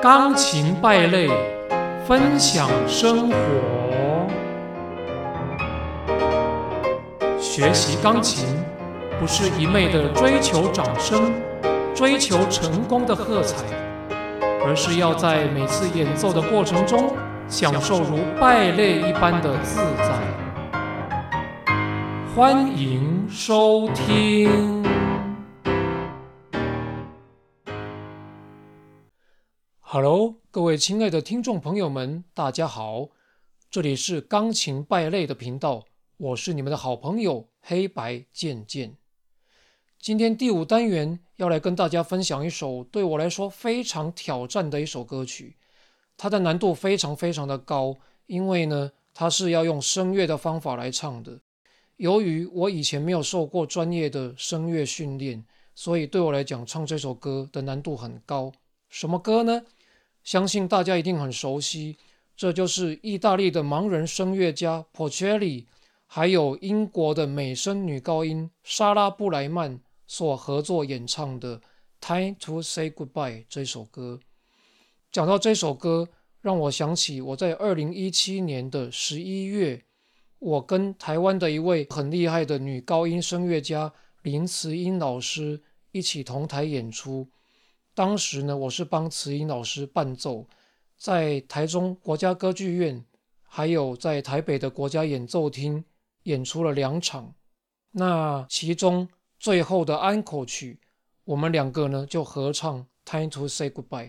钢琴败类，分享生活。学习钢琴不是一昧的追求掌声、追求成功的喝彩，而是要在每次演奏的过程中，享受如败类一般的自在。欢迎收听。Hello，各位亲爱的听众朋友们，大家好，这里是钢琴败类的频道，我是你们的好朋友黑白剑剑。今天第五单元要来跟大家分享一首对我来说非常挑战的一首歌曲，它的难度非常非常的高，因为呢，它是要用声乐的方法来唱的。由于我以前没有受过专业的声乐训练，所以对我来讲，唱这首歌的难度很高。什么歌呢？相信大家一定很熟悉，这就是意大利的盲人声乐家 Porcelli，还有英国的美声女高音莎拉布莱曼所合作演唱的《Time to Say Goodbye》这首歌。讲到这首歌，让我想起我在二零一七年的十一月，我跟台湾的一位很厉害的女高音声乐家林慈英老师一起同台演出。当时呢，我是帮慈英老师伴奏，在台中国家歌剧院，还有在台北的国家演奏厅演出了两场。那其中最后的安可曲，我们两个呢就合唱《Time to Say Goodbye》。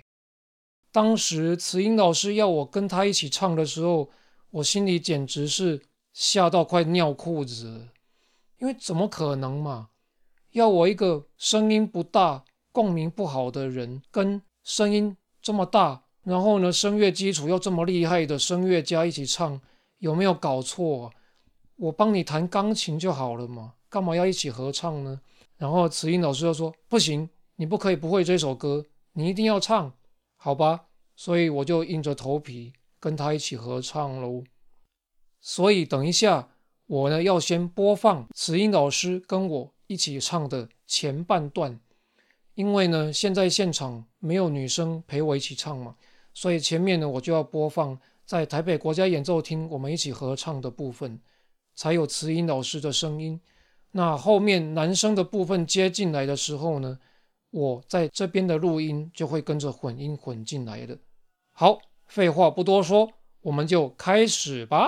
当时慈英老师要我跟他一起唱的时候，我心里简直是吓到快尿裤子，因为怎么可能嘛？要我一个声音不大。共鸣不好的人跟声音这么大，然后呢，声乐基础又这么厉害的声乐家一起唱，有没有搞错？我帮你弹钢琴就好了嘛，干嘛要一起合唱呢？然后慈音老师又说不行，你不可以不会这首歌，你一定要唱，好吧？所以我就硬着头皮跟他一起合唱喽。所以等一下我呢要先播放慈音老师跟我一起唱的前半段。因为呢，现在现场没有女生陪我一起唱嘛，所以前面呢我就要播放在台北国家演奏厅我们一起合唱的部分，才有慈音老师的声音。那后面男生的部分接进来的时候呢，我在这边的录音就会跟着混音混进来的。好，废话不多说，我们就开始吧。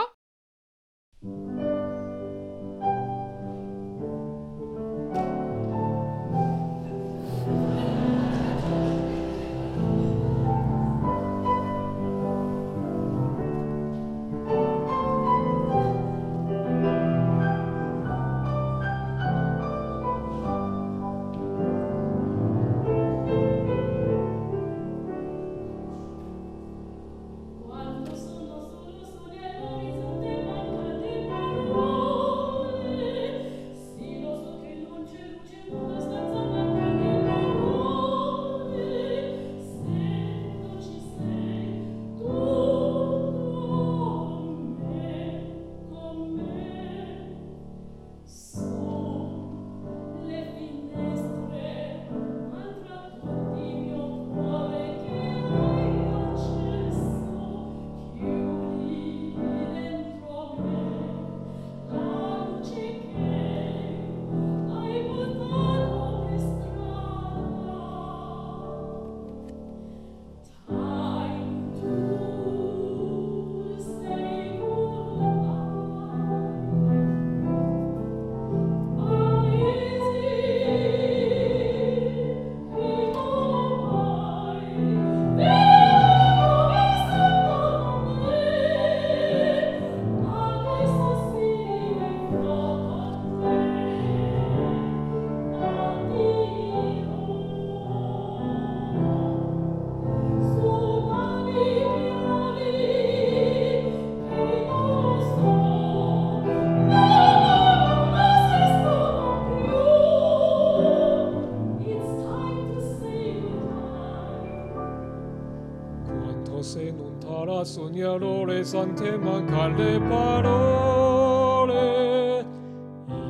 Sognerò sante mancan le parole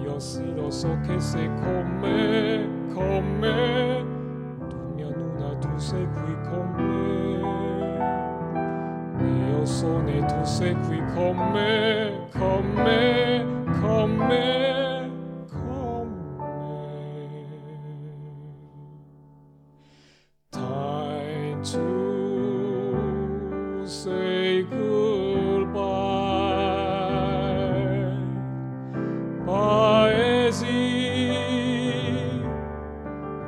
io sì lo so che sei con me con me tu mia tu sei qui con me sonetto sequi con me, con me, con me, con me. Time to say goodbye. Paesi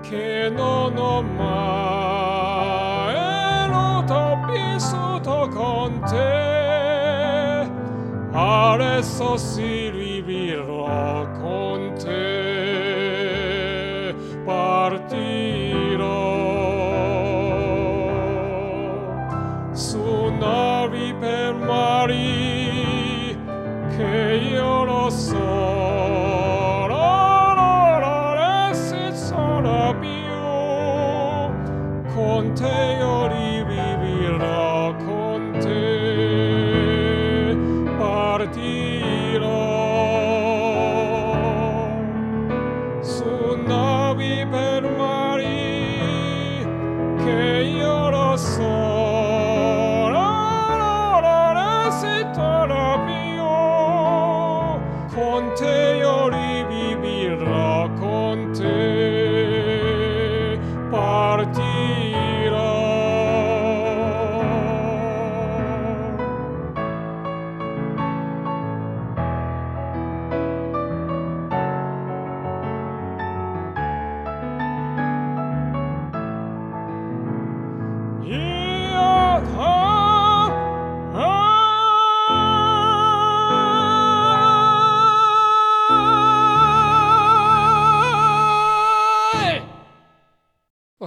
che non ho mai con te. Adesso si Virgen María, que yo lo soy. Con te yo vivirá con te partirá su nave per mari que yo lo soy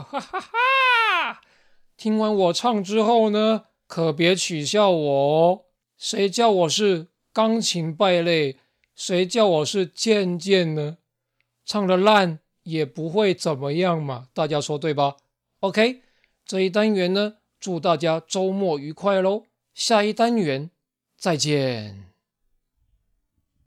哈哈哈！听完我唱之后呢，可别取笑我哦。谁叫我是钢琴败类？谁叫我是贱贱呢？唱的烂也不会怎么样嘛，大家说对吧？OK，这一单元呢，祝大家周末愉快喽！下一单元再见。